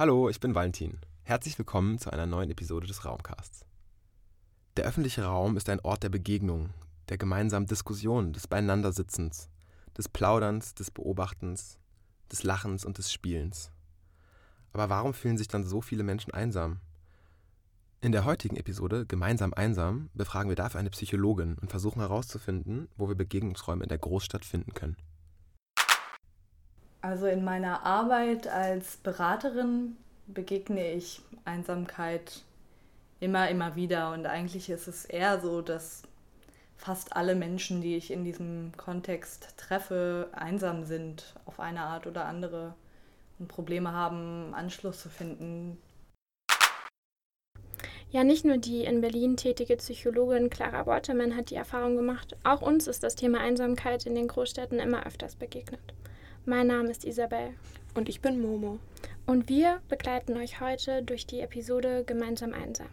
Hallo, ich bin Valentin. Herzlich willkommen zu einer neuen Episode des Raumcasts. Der öffentliche Raum ist ein Ort der Begegnung, der gemeinsamen Diskussion, des Beieinandersitzens, des Plauderns, des Beobachtens, des Lachens und des Spielens. Aber warum fühlen sich dann so viele Menschen einsam? In der heutigen Episode Gemeinsam einsam befragen wir dafür eine Psychologin und versuchen herauszufinden, wo wir Begegnungsräume in der Großstadt finden können. Also in meiner Arbeit als Beraterin begegne ich Einsamkeit immer, immer wieder. Und eigentlich ist es eher so, dass fast alle Menschen, die ich in diesem Kontext treffe, einsam sind auf eine Art oder andere und Probleme haben, Anschluss zu finden. Ja, nicht nur die in Berlin tätige Psychologin Clara Waterman hat die Erfahrung gemacht, auch uns ist das Thema Einsamkeit in den Großstädten immer öfters begegnet. Mein Name ist Isabel. Und ich bin Momo. Und wir begleiten euch heute durch die Episode Gemeinsam einsam.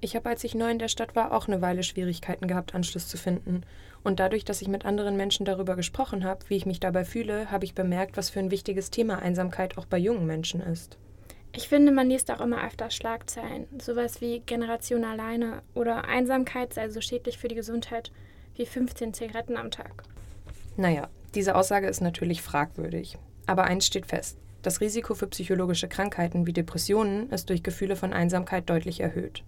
Ich habe, als ich neu in der Stadt war, auch eine Weile Schwierigkeiten gehabt, Anschluss zu finden. Und dadurch, dass ich mit anderen Menschen darüber gesprochen habe, wie ich mich dabei fühle, habe ich bemerkt, was für ein wichtiges Thema Einsamkeit auch bei jungen Menschen ist. Ich finde, man liest auch immer öfter Schlagzeilen, sowas wie Generation alleine oder Einsamkeit sei so schädlich für die Gesundheit wie 15 Zigaretten am Tag. Naja, diese Aussage ist natürlich fragwürdig. Aber eins steht fest. Das Risiko für psychologische Krankheiten wie Depressionen ist durch Gefühle von Einsamkeit deutlich erhöht.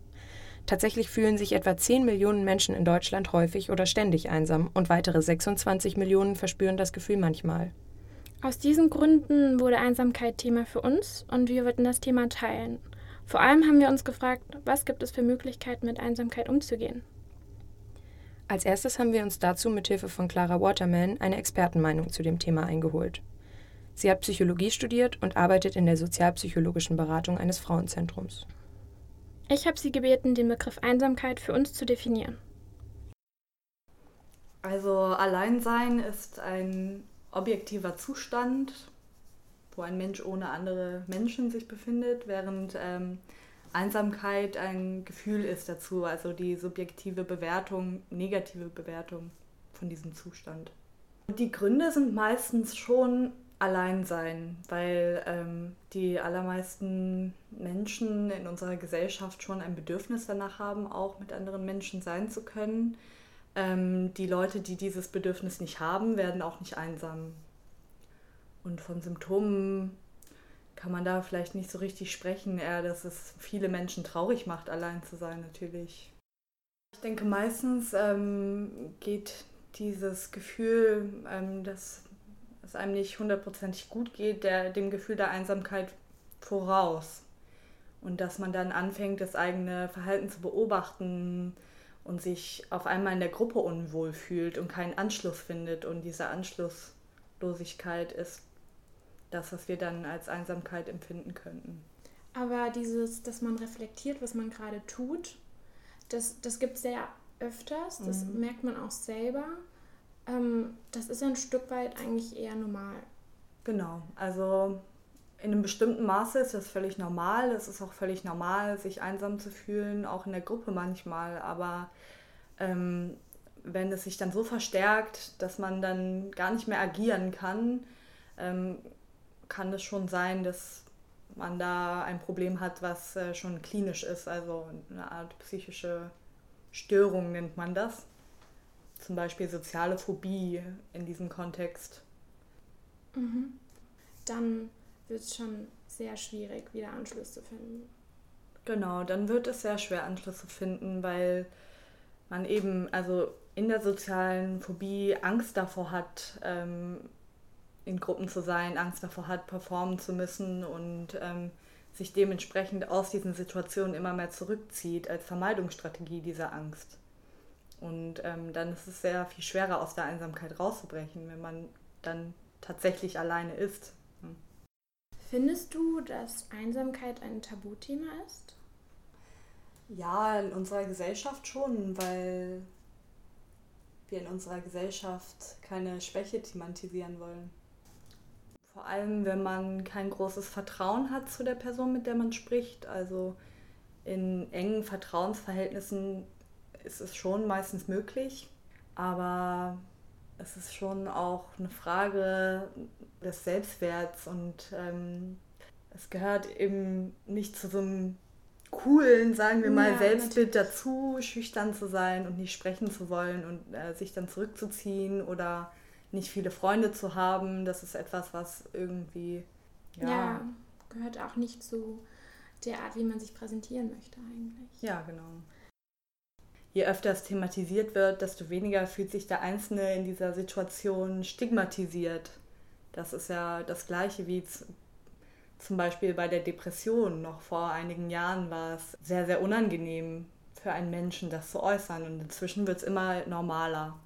Tatsächlich fühlen sich etwa 10 Millionen Menschen in Deutschland häufig oder ständig einsam und weitere 26 Millionen verspüren das Gefühl manchmal. Aus diesen Gründen wurde Einsamkeit Thema für uns und wir wollten das Thema teilen. Vor allem haben wir uns gefragt, was gibt es für Möglichkeiten, mit Einsamkeit umzugehen. Als erstes haben wir uns dazu mit Hilfe von Clara Waterman eine Expertenmeinung zu dem Thema eingeholt. Sie hat Psychologie studiert und arbeitet in der sozialpsychologischen Beratung eines Frauenzentrums. Ich habe sie gebeten, den Begriff Einsamkeit für uns zu definieren. Also Alleinsein ist ein objektiver Zustand, wo ein Mensch ohne andere Menschen sich befindet, während ähm, Einsamkeit ein Gefühl ist dazu, also die subjektive Bewertung, negative Bewertung von diesem Zustand. Die Gründe sind meistens schon Alleinsein, weil ähm, die allermeisten Menschen in unserer Gesellschaft schon ein Bedürfnis danach haben, auch mit anderen Menschen sein zu können. Ähm, die Leute, die dieses Bedürfnis nicht haben, werden auch nicht einsam. Und von Symptomen kann man da vielleicht nicht so richtig sprechen, eher, dass es viele Menschen traurig macht, allein zu sein natürlich. Ich denke, meistens ähm, geht dieses Gefühl, ähm, dass es einem nicht hundertprozentig gut geht, der, dem Gefühl der Einsamkeit voraus. Und dass man dann anfängt, das eigene Verhalten zu beobachten und sich auf einmal in der Gruppe unwohl fühlt und keinen Anschluss findet. Und diese Anschlusslosigkeit ist das, was wir dann als Einsamkeit empfinden könnten. Aber dieses, dass man reflektiert, was man gerade tut, das, das gibt es sehr öfters, das mhm. merkt man auch selber. Ähm, das ist ein Stück weit eigentlich eher normal. Genau, also in einem bestimmten Maße ist das völlig normal. Es ist auch völlig normal, sich einsam zu fühlen, auch in der Gruppe manchmal. Aber ähm, wenn es sich dann so verstärkt, dass man dann gar nicht mehr agieren kann, ähm, kann es schon sein, dass man da ein Problem hat, was äh, schon klinisch ist, also eine Art psychische Störung nennt man das. Zum Beispiel soziale Phobie in diesem Kontext. Mhm. Dann wird es schon sehr schwierig, wieder Anschluss zu finden. Genau, dann wird es sehr schwer, Anschluss zu finden, weil man eben, also in der sozialen Phobie Angst davor hat, ähm, in Gruppen zu sein, Angst davor hat, performen zu müssen und ähm, sich dementsprechend aus diesen Situationen immer mehr zurückzieht als Vermeidungsstrategie dieser Angst. Und ähm, dann ist es sehr viel schwerer, aus der Einsamkeit rauszubrechen, wenn man dann tatsächlich alleine ist. Hm. Findest du, dass Einsamkeit ein Tabuthema ist? Ja, in unserer Gesellschaft schon, weil wir in unserer Gesellschaft keine Schwäche thematisieren wollen. Vor allem, wenn man kein großes Vertrauen hat zu der Person, mit der man spricht. Also in engen Vertrauensverhältnissen ist es schon meistens möglich, aber es ist schon auch eine Frage des Selbstwerts und ähm, es gehört eben nicht zu so einem coolen, sagen wir mal, ja, Selbstbild natürlich. dazu, schüchtern zu sein und nicht sprechen zu wollen und äh, sich dann zurückzuziehen oder nicht viele Freunde zu haben. Das ist etwas, was irgendwie. Ja, ja gehört auch nicht zu der Art, wie man sich präsentieren möchte eigentlich. Ja, genau. Je öfter es thematisiert wird, desto weniger fühlt sich der Einzelne in dieser Situation stigmatisiert. Das ist ja das Gleiche wie zum Beispiel bei der Depression. Noch vor einigen Jahren war es sehr, sehr unangenehm für einen Menschen, das zu äußern. Und inzwischen wird es immer normaler.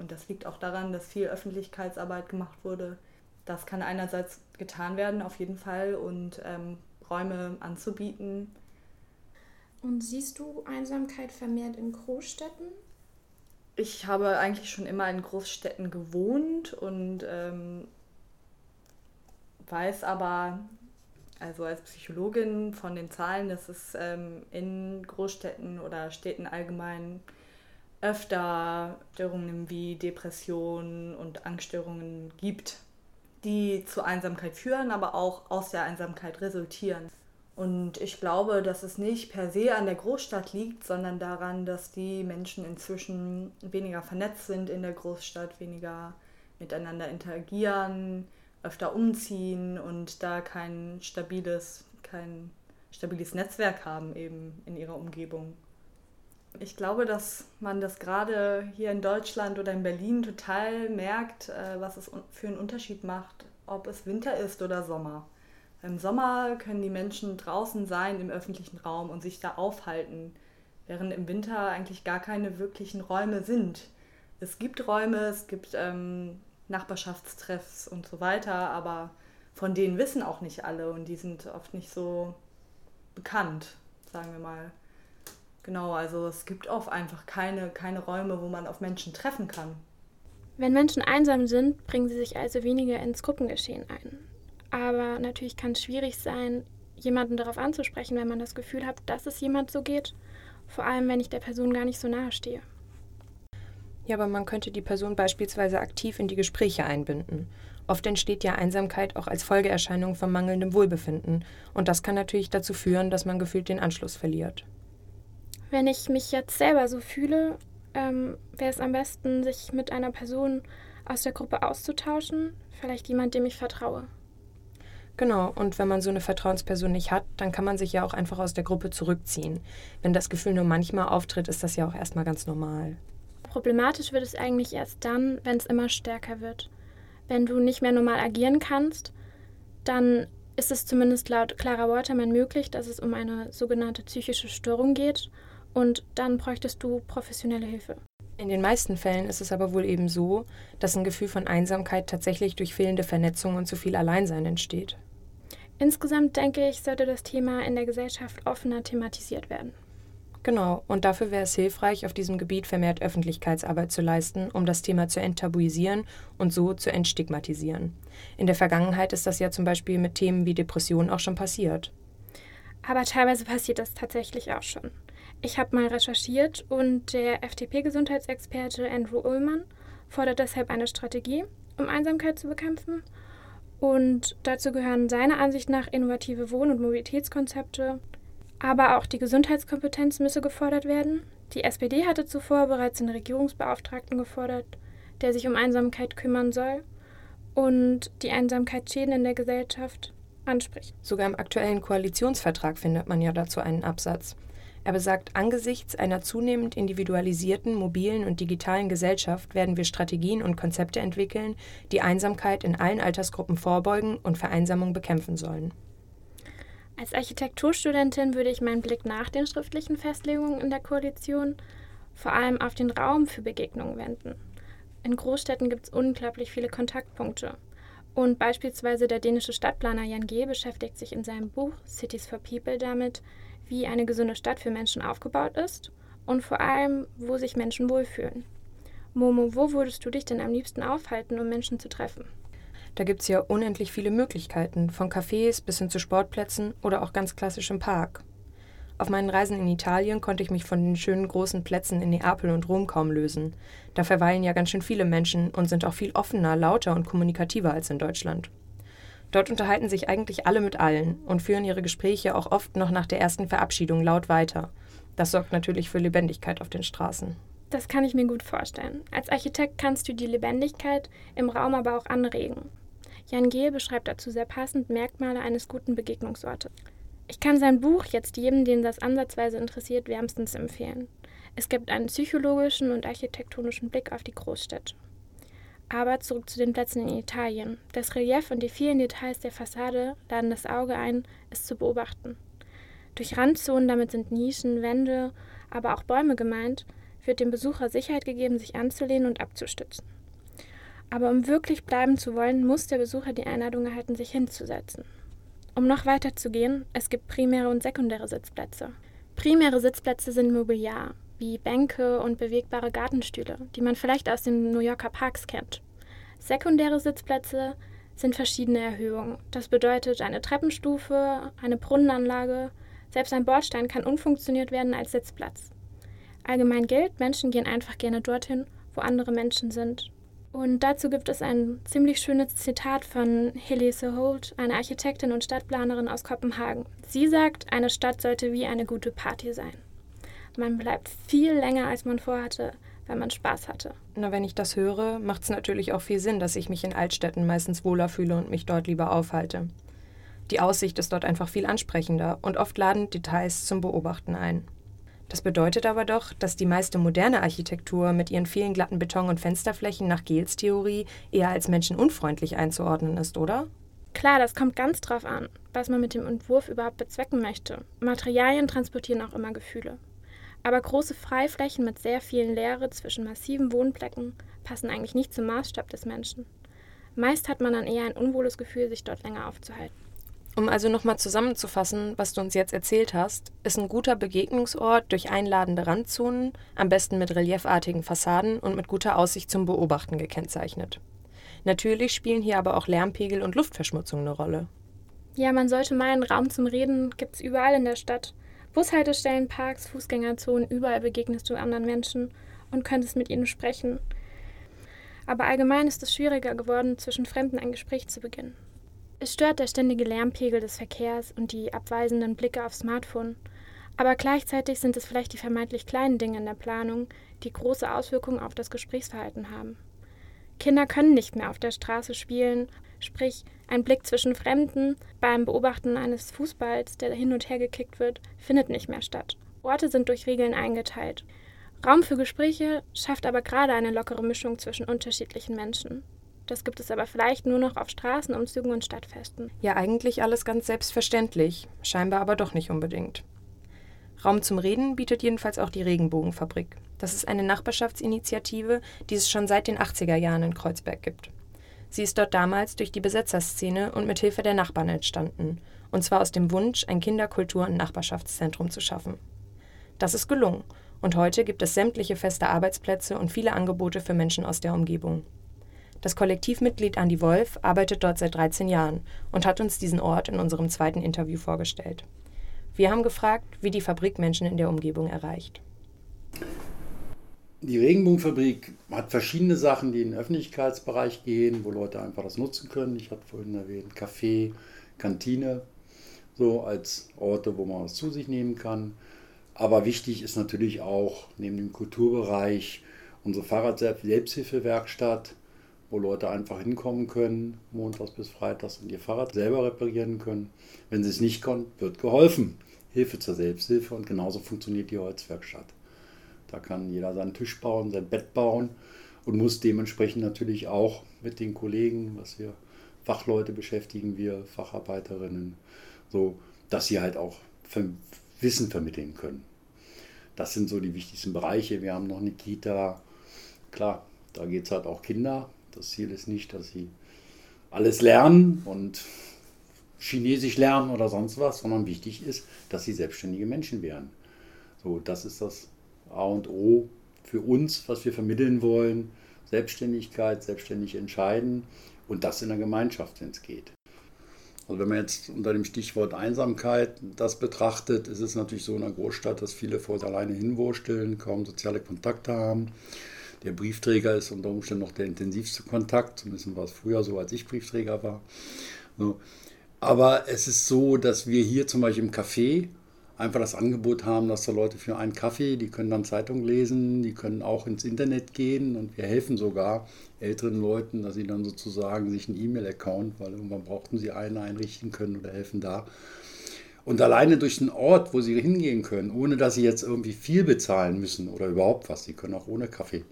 Und das liegt auch daran, dass viel Öffentlichkeitsarbeit gemacht wurde. Das kann einerseits getan werden, auf jeden Fall, und ähm, Räume anzubieten. Und siehst du Einsamkeit vermehrt in Großstädten? Ich habe eigentlich schon immer in Großstädten gewohnt und ähm, weiß aber, also als Psychologin von den Zahlen, dass es ähm, in Großstädten oder Städten allgemein öfter Störungen wie Depressionen und Angststörungen gibt, die zu Einsamkeit führen, aber auch aus der Einsamkeit resultieren. Und ich glaube, dass es nicht per se an der Großstadt liegt, sondern daran, dass die Menschen inzwischen weniger vernetzt sind in der Großstadt, weniger miteinander interagieren, öfter umziehen und da kein stabiles, kein stabiles Netzwerk haben eben in ihrer Umgebung. Ich glaube, dass man das gerade hier in Deutschland oder in Berlin total merkt, äh, was es für einen Unterschied macht, ob es Winter ist oder Sommer. Im Sommer können die Menschen draußen sein im öffentlichen Raum und sich da aufhalten, während im Winter eigentlich gar keine wirklichen Räume sind. Es gibt Räume, es gibt ähm, Nachbarschaftstreffs und so weiter, aber von denen wissen auch nicht alle und die sind oft nicht so bekannt, sagen wir mal. Genau, also es gibt oft einfach keine, keine Räume, wo man auf Menschen treffen kann. Wenn Menschen einsam sind, bringen sie sich also weniger ins Gruppengeschehen ein. Aber natürlich kann es schwierig sein, jemanden darauf anzusprechen, wenn man das Gefühl hat, dass es jemand so geht. Vor allem, wenn ich der Person gar nicht so nahe stehe. Ja, aber man könnte die Person beispielsweise aktiv in die Gespräche einbinden. Oft entsteht ja Einsamkeit auch als Folgeerscheinung von mangelndem Wohlbefinden. Und das kann natürlich dazu führen, dass man gefühlt den Anschluss verliert. Wenn ich mich jetzt selber so fühle, ähm, wäre es am besten, sich mit einer Person aus der Gruppe auszutauschen. Vielleicht jemand, dem ich vertraue. Genau, und wenn man so eine Vertrauensperson nicht hat, dann kann man sich ja auch einfach aus der Gruppe zurückziehen. Wenn das Gefühl nur manchmal auftritt, ist das ja auch erstmal ganz normal. Problematisch wird es eigentlich erst dann, wenn es immer stärker wird. Wenn du nicht mehr normal agieren kannst, dann ist es zumindest laut Clara Waterman möglich, dass es um eine sogenannte psychische Störung geht und dann bräuchtest du professionelle Hilfe. In den meisten Fällen ist es aber wohl eben so, dass ein Gefühl von Einsamkeit tatsächlich durch fehlende Vernetzung und zu viel Alleinsein entsteht. Insgesamt denke ich, sollte das Thema in der Gesellschaft offener thematisiert werden. Genau, und dafür wäre es hilfreich, auf diesem Gebiet vermehrt Öffentlichkeitsarbeit zu leisten, um das Thema zu enttabuisieren und so zu entstigmatisieren. In der Vergangenheit ist das ja zum Beispiel mit Themen wie Depressionen auch schon passiert. Aber teilweise passiert das tatsächlich auch schon. Ich habe mal recherchiert und der FDP-Gesundheitsexperte Andrew Ullmann fordert deshalb eine Strategie, um Einsamkeit zu bekämpfen. Und dazu gehören seiner Ansicht nach innovative Wohn- und Mobilitätskonzepte, aber auch die Gesundheitskompetenz müsse gefordert werden. Die SPD hatte zuvor bereits den Regierungsbeauftragten gefordert, der sich um Einsamkeit kümmern soll und die Einsamkeitsschäden in der Gesellschaft anspricht. Sogar im aktuellen Koalitionsvertrag findet man ja dazu einen Absatz. Er besagt, angesichts einer zunehmend individualisierten, mobilen und digitalen Gesellschaft werden wir Strategien und Konzepte entwickeln, die Einsamkeit in allen Altersgruppen vorbeugen und Vereinsamung bekämpfen sollen. Als Architekturstudentin würde ich meinen Blick nach den schriftlichen Festlegungen in der Koalition vor allem auf den Raum für Begegnungen wenden. In Großstädten gibt es unglaublich viele Kontaktpunkte. Und beispielsweise der dänische Stadtplaner Jan G. beschäftigt sich in seinem Buch Cities for People damit, wie eine gesunde Stadt für Menschen aufgebaut ist und vor allem, wo sich Menschen wohlfühlen. Momo, wo würdest du dich denn am liebsten aufhalten, um Menschen zu treffen? Da gibt es ja unendlich viele Möglichkeiten, von Cafés bis hin zu Sportplätzen oder auch ganz klassisch im Park. Auf meinen Reisen in Italien konnte ich mich von den schönen großen Plätzen in Neapel und Rom kaum lösen. Da verweilen ja ganz schön viele Menschen und sind auch viel offener, lauter und kommunikativer als in Deutschland. Dort unterhalten sich eigentlich alle mit allen und führen ihre Gespräche auch oft noch nach der ersten Verabschiedung laut weiter. Das sorgt natürlich für Lebendigkeit auf den Straßen. Das kann ich mir gut vorstellen. Als Architekt kannst du die Lebendigkeit im Raum aber auch anregen. Jan Gehl beschreibt dazu sehr passend Merkmale eines guten Begegnungsortes. Ich kann sein Buch jetzt jedem, den das ansatzweise interessiert, wärmstens empfehlen. Es gibt einen psychologischen und architektonischen Blick auf die Großstädte. Aber zurück zu den Plätzen in Italien. Das Relief und die vielen Details der Fassade laden das Auge ein, es zu beobachten. Durch Randzonen, damit sind Nischen, Wände, aber auch Bäume gemeint, wird dem Besucher Sicherheit gegeben, sich anzulehnen und abzustützen. Aber um wirklich bleiben zu wollen, muss der Besucher die Einladung erhalten, sich hinzusetzen. Um noch weiter zu gehen, es gibt primäre und sekundäre Sitzplätze. Primäre Sitzplätze sind Mobiliar, wie Bänke und bewegbare Gartenstühle, die man vielleicht aus den New Yorker Parks kennt. Sekundäre Sitzplätze sind verschiedene Erhöhungen. Das bedeutet eine Treppenstufe, eine Brunnenanlage, selbst ein Bordstein kann umfunktioniert werden als Sitzplatz. Allgemein gilt, Menschen gehen einfach gerne dorthin, wo andere Menschen sind. Und dazu gibt es ein ziemlich schönes Zitat von Helise Holt, eine Architektin und Stadtplanerin aus Kopenhagen. Sie sagt, eine Stadt sollte wie eine gute Party sein. Man bleibt viel länger, als man vorhatte, weil man Spaß hatte. Na, wenn ich das höre, macht es natürlich auch viel Sinn, dass ich mich in Altstädten meistens wohler fühle und mich dort lieber aufhalte. Die Aussicht ist dort einfach viel ansprechender und oft laden Details zum Beobachten ein. Das bedeutet aber doch, dass die meiste moderne Architektur mit ihren vielen glatten Beton- und Fensterflächen nach Gehls Theorie eher als menschenunfreundlich einzuordnen ist, oder? Klar, das kommt ganz drauf an, was man mit dem Entwurf überhaupt bezwecken möchte. Materialien transportieren auch immer Gefühle. Aber große Freiflächen mit sehr vielen Leere zwischen massiven Wohnblöcken passen eigentlich nicht zum Maßstab des Menschen. Meist hat man dann eher ein unwohles Gefühl, sich dort länger aufzuhalten. Um also nochmal zusammenzufassen, was du uns jetzt erzählt hast, ist ein guter Begegnungsort durch einladende Randzonen, am besten mit reliefartigen Fassaden und mit guter Aussicht zum Beobachten gekennzeichnet. Natürlich spielen hier aber auch Lärmpegel und Luftverschmutzung eine Rolle. Ja, man sollte meinen, Raum zum Reden gibt es überall in der Stadt. Bushaltestellen, Parks, Fußgängerzonen, überall begegnest du anderen Menschen und könntest mit ihnen sprechen. Aber allgemein ist es schwieriger geworden, zwischen Fremden ein Gespräch zu beginnen. Es stört der ständige Lärmpegel des Verkehrs und die abweisenden Blicke aufs Smartphone. Aber gleichzeitig sind es vielleicht die vermeintlich kleinen Dinge in der Planung, die große Auswirkungen auf das Gesprächsverhalten haben. Kinder können nicht mehr auf der Straße spielen, sprich ein Blick zwischen Fremden beim Beobachten eines Fußballs, der hin und her gekickt wird, findet nicht mehr statt. Orte sind durch Regeln eingeteilt. Raum für Gespräche schafft aber gerade eine lockere Mischung zwischen unterschiedlichen Menschen. Das gibt es aber vielleicht nur noch auf Straßenumzügen und Stadtfesten. Ja, eigentlich alles ganz selbstverständlich, scheinbar aber doch nicht unbedingt. Raum zum Reden bietet jedenfalls auch die Regenbogenfabrik. Das ist eine Nachbarschaftsinitiative, die es schon seit den 80er Jahren in Kreuzberg gibt. Sie ist dort damals durch die Besetzerszene und mit Hilfe der Nachbarn entstanden, und zwar aus dem Wunsch, ein Kinderkultur- und Nachbarschaftszentrum zu schaffen. Das ist gelungen, und heute gibt es sämtliche feste Arbeitsplätze und viele Angebote für Menschen aus der Umgebung. Das Kollektivmitglied Andi Wolf arbeitet dort seit 13 Jahren und hat uns diesen Ort in unserem zweiten Interview vorgestellt. Wir haben gefragt, wie die Fabrik Menschen in der Umgebung erreicht. Die Regenbogenfabrik hat verschiedene Sachen, die in den Öffentlichkeitsbereich gehen, wo Leute einfach das nutzen können. Ich hatte vorhin erwähnt, Café, Kantine, so als Orte, wo man was zu sich nehmen kann. Aber wichtig ist natürlich auch neben dem Kulturbereich unsere Fahrrad-Selbsthilfewerkstatt, wo Leute einfach hinkommen können, montags bis freitags und ihr Fahrrad selber reparieren können. Wenn sie es nicht können, wird geholfen. Hilfe zur Selbsthilfe und genauso funktioniert die Holzwerkstatt. Da kann jeder seinen Tisch bauen, sein Bett bauen und muss dementsprechend natürlich auch mit den Kollegen, was wir Fachleute beschäftigen, wir Facharbeiterinnen, so, dass sie halt auch Wissen vermitteln können. Das sind so die wichtigsten Bereiche. Wir haben noch eine Kita. Klar, da geht es halt auch Kinder. Das Ziel ist nicht, dass sie alles lernen und Chinesisch lernen oder sonst was, sondern wichtig ist, dass sie selbstständige Menschen werden. So, das ist das A und O für uns, was wir vermitteln wollen. Selbstständigkeit, selbstständig entscheiden und das in der Gemeinschaft, wenn es geht. Also wenn man jetzt unter dem Stichwort Einsamkeit das betrachtet, ist es natürlich so in einer Großstadt, dass viele vor alleine hinwursteln, kaum soziale Kontakte haben. Der Briefträger ist unter Umständen noch der intensivste Kontakt, zumindest war es früher so, als ich Briefträger war. Aber es ist so, dass wir hier zum Beispiel im Café einfach das Angebot haben, dass da Leute für einen Kaffee, die können dann Zeitung lesen, die können auch ins Internet gehen und wir helfen sogar älteren Leuten, dass sie dann sozusagen sich einen E-Mail-Account, weil irgendwann brauchten sie einen einrichten können oder helfen da. Und alleine durch den Ort, wo sie hingehen können, ohne dass sie jetzt irgendwie viel bezahlen müssen oder überhaupt was, sie können auch ohne Kaffee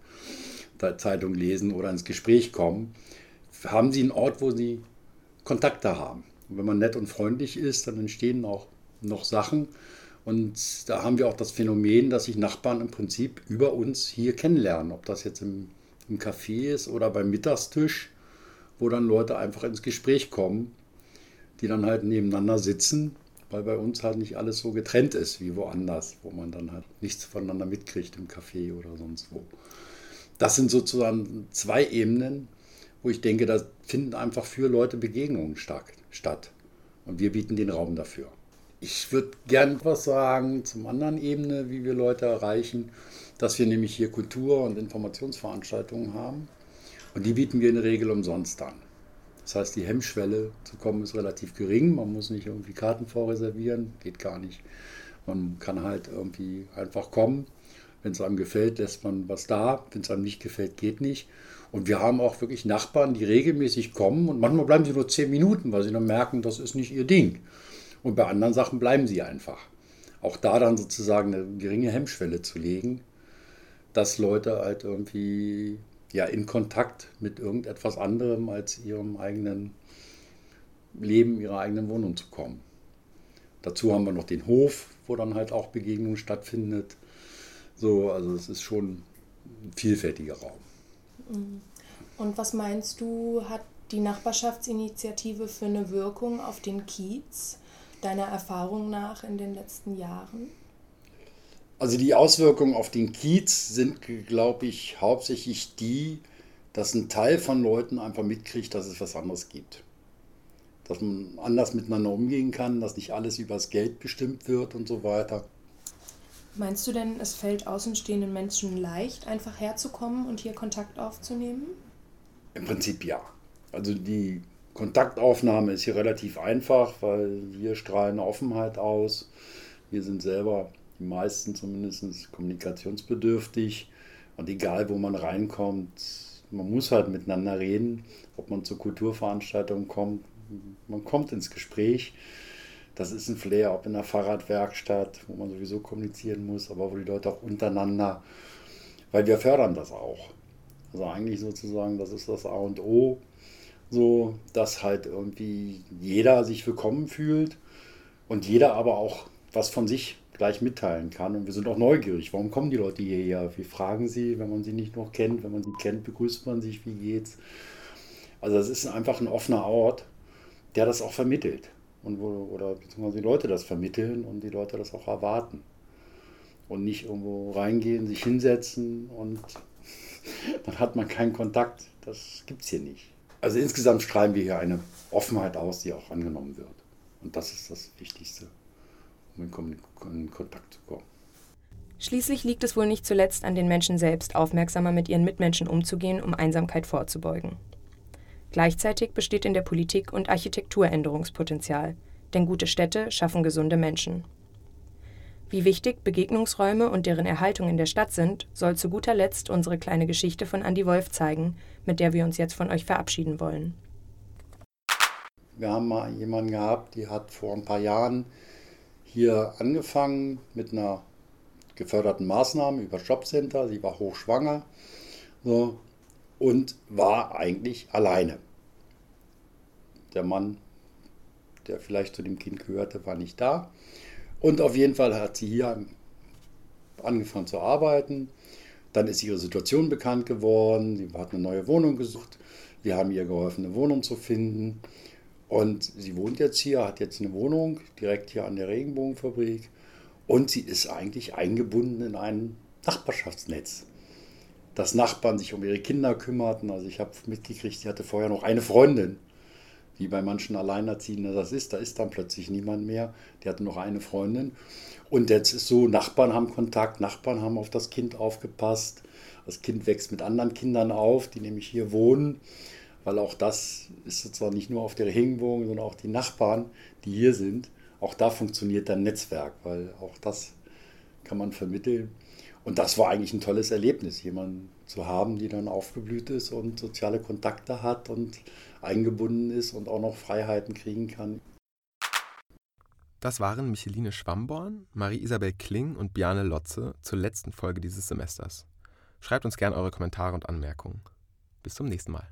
Zeitung lesen oder ins Gespräch kommen, haben sie einen Ort, wo sie Kontakte haben. Und wenn man nett und freundlich ist, dann entstehen auch noch Sachen. Und da haben wir auch das Phänomen, dass sich Nachbarn im Prinzip über uns hier kennenlernen. Ob das jetzt im, im Café ist oder beim Mittagstisch, wo dann Leute einfach ins Gespräch kommen, die dann halt nebeneinander sitzen, weil bei uns halt nicht alles so getrennt ist wie woanders, wo man dann halt nichts voneinander mitkriegt im Café oder sonst wo. Das sind sozusagen zwei Ebenen, wo ich denke, da finden einfach für Leute Begegnungen statt. Und wir bieten den Raum dafür. Ich würde gern was sagen zum anderen Ebene, wie wir Leute erreichen, dass wir nämlich hier Kultur- und Informationsveranstaltungen haben. Und die bieten wir in der Regel umsonst an. Das heißt, die Hemmschwelle zu kommen ist relativ gering. Man muss nicht irgendwie Karten vorreservieren, geht gar nicht. Man kann halt irgendwie einfach kommen. Wenn es einem gefällt, lässt man was da. Wenn es einem nicht gefällt, geht nicht. Und wir haben auch wirklich Nachbarn, die regelmäßig kommen und manchmal bleiben sie nur zehn Minuten, weil sie dann merken, das ist nicht ihr Ding. Und bei anderen Sachen bleiben sie einfach. Auch da dann sozusagen eine geringe Hemmschwelle zu legen, dass Leute halt irgendwie ja, in Kontakt mit irgendetwas anderem als ihrem eigenen Leben, ihrer eigenen Wohnung zu kommen. Dazu haben wir noch den Hof, wo dann halt auch Begegnung stattfindet. So, also es ist schon ein vielfältiger Raum. Mhm. Und was meinst du, hat die Nachbarschaftsinitiative für eine Wirkung auf den Kiez, deiner Erfahrung nach in den letzten Jahren? Also die Auswirkungen auf den Kiez sind, glaube ich, hauptsächlich die, dass ein Teil von Leuten einfach mitkriegt, dass es was anderes gibt. Dass man anders miteinander umgehen kann, dass nicht alles übers Geld bestimmt wird und so weiter. Meinst du denn, es fällt außenstehenden Menschen leicht, einfach herzukommen und hier Kontakt aufzunehmen? Im Prinzip ja. Also die Kontaktaufnahme ist hier relativ einfach, weil wir strahlen Offenheit aus. Wir sind selber, die meisten zumindest, kommunikationsbedürftig. Und egal, wo man reinkommt, man muss halt miteinander reden, ob man zur Kulturveranstaltung kommt. Man kommt ins Gespräch. Das ist ein Flair, ob in der Fahrradwerkstatt, wo man sowieso kommunizieren muss, aber wo die Leute auch untereinander, weil wir fördern das auch. Also eigentlich sozusagen, das ist das A und O, so dass halt irgendwie jeder sich willkommen fühlt und jeder aber auch was von sich gleich mitteilen kann. Und wir sind auch neugierig. Warum kommen die Leute hierher? Wir fragen sie, wenn man sie nicht noch kennt. Wenn man sie kennt, begrüßt man sich, wie geht's? Also es ist einfach ein offener Ort, der das auch vermittelt und wo, oder beziehungsweise die Leute das vermitteln und die Leute das auch erwarten. Und nicht irgendwo reingehen, sich hinsetzen und dann hat man keinen Kontakt. Das gibt es hier nicht. Also insgesamt strahlen wir hier eine Offenheit aus, die auch angenommen wird. Und das ist das Wichtigste, um in Kontakt zu kommen. Schließlich liegt es wohl nicht zuletzt an den Menschen selbst, aufmerksamer mit ihren Mitmenschen umzugehen, um Einsamkeit vorzubeugen. Gleichzeitig besteht in der Politik und Architektur Änderungspotenzial, denn gute Städte schaffen gesunde Menschen. Wie wichtig Begegnungsräume und deren Erhaltung in der Stadt sind, soll zu guter Letzt unsere kleine Geschichte von Andy Wolf zeigen, mit der wir uns jetzt von euch verabschieden wollen. Wir haben mal jemanden gehabt, die hat vor ein paar Jahren hier angefangen mit einer geförderten Maßnahme über Jobcenter. Sie war hochschwanger. So, und war eigentlich alleine. Der Mann, der vielleicht zu dem Kind gehörte, war nicht da. Und auf jeden Fall hat sie hier angefangen zu arbeiten. Dann ist ihre Situation bekannt geworden. Sie hat eine neue Wohnung gesucht. Wir haben ihr geholfen, eine Wohnung zu finden. Und sie wohnt jetzt hier, hat jetzt eine Wohnung direkt hier an der Regenbogenfabrik. Und sie ist eigentlich eingebunden in ein Nachbarschaftsnetz dass Nachbarn sich um ihre Kinder kümmerten. Also ich habe mitgekriegt, sie hatte vorher noch eine Freundin, wie bei manchen Alleinerziehenden das ist. Da ist dann plötzlich niemand mehr. Die hatte noch eine Freundin. Und jetzt ist so, Nachbarn haben Kontakt, Nachbarn haben auf das Kind aufgepasst. Das Kind wächst mit anderen Kindern auf, die nämlich hier wohnen, weil auch das ist zwar nicht nur auf der Regenbogen, sondern auch die Nachbarn, die hier sind. Auch da funktioniert dann Netzwerk, weil auch das kann man vermitteln. Und das war eigentlich ein tolles Erlebnis, jemanden zu haben, die dann aufgeblüht ist und soziale Kontakte hat und eingebunden ist und auch noch Freiheiten kriegen kann. Das waren Micheline Schwamborn, Marie-Isabel Kling und Biane Lotze zur letzten Folge dieses Semesters. Schreibt uns gerne eure Kommentare und Anmerkungen. Bis zum nächsten Mal.